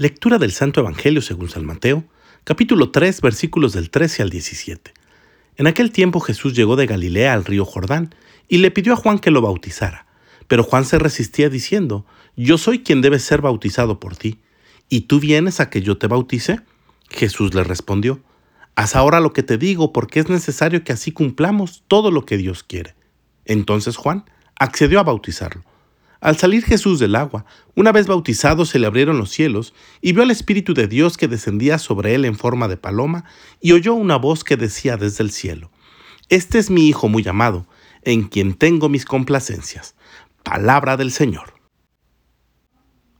Lectura del Santo Evangelio según San Mateo, capítulo 3, versículos del 13 al 17. En aquel tiempo Jesús llegó de Galilea al río Jordán y le pidió a Juan que lo bautizara. Pero Juan se resistía diciendo, Yo soy quien debe ser bautizado por ti, ¿y tú vienes a que yo te bautice? Jesús le respondió, Haz ahora lo que te digo, porque es necesario que así cumplamos todo lo que Dios quiere. Entonces Juan accedió a bautizarlo. Al salir Jesús del agua, una vez bautizado se le abrieron los cielos, y vio al Espíritu de Dios que descendía sobre él en forma de paloma, y oyó una voz que decía desde el cielo, Este es mi Hijo muy amado, en quien tengo mis complacencias. Palabra del Señor.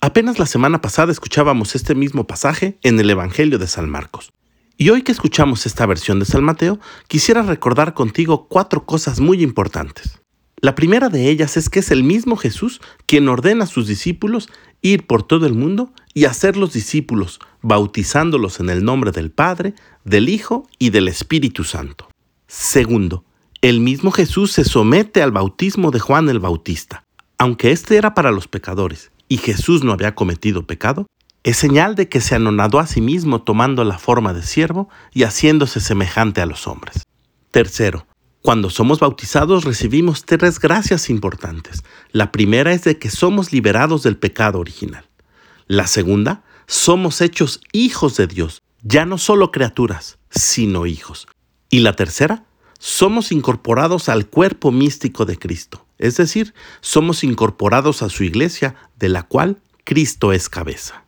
Apenas la semana pasada escuchábamos este mismo pasaje en el Evangelio de San Marcos. Y hoy que escuchamos esta versión de San Mateo, quisiera recordar contigo cuatro cosas muy importantes. La primera de ellas es que es el mismo Jesús quien ordena a sus discípulos ir por todo el mundo y hacer los discípulos, bautizándolos en el nombre del Padre, del Hijo y del Espíritu Santo. Segundo, el mismo Jesús se somete al bautismo de Juan el Bautista. Aunque este era para los pecadores y Jesús no había cometido pecado, es señal de que se anonadó a sí mismo tomando la forma de siervo y haciéndose semejante a los hombres. Tercero, cuando somos bautizados recibimos tres gracias importantes. La primera es de que somos liberados del pecado original. La segunda, somos hechos hijos de Dios, ya no solo criaturas, sino hijos. Y la tercera, somos incorporados al cuerpo místico de Cristo, es decir, somos incorporados a su iglesia, de la cual Cristo es cabeza.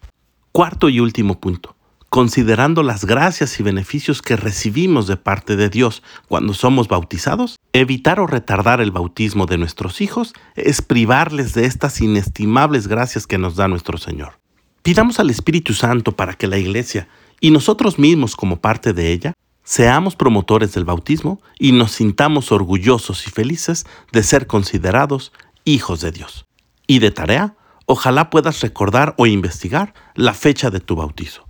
Cuarto y último punto considerando las gracias y beneficios que recibimos de parte de Dios cuando somos bautizados, evitar o retardar el bautismo de nuestros hijos es privarles de estas inestimables gracias que nos da nuestro Señor. Pidamos al Espíritu Santo para que la Iglesia y nosotros mismos como parte de ella seamos promotores del bautismo y nos sintamos orgullosos y felices de ser considerados hijos de Dios. Y de tarea, ojalá puedas recordar o investigar la fecha de tu bautizo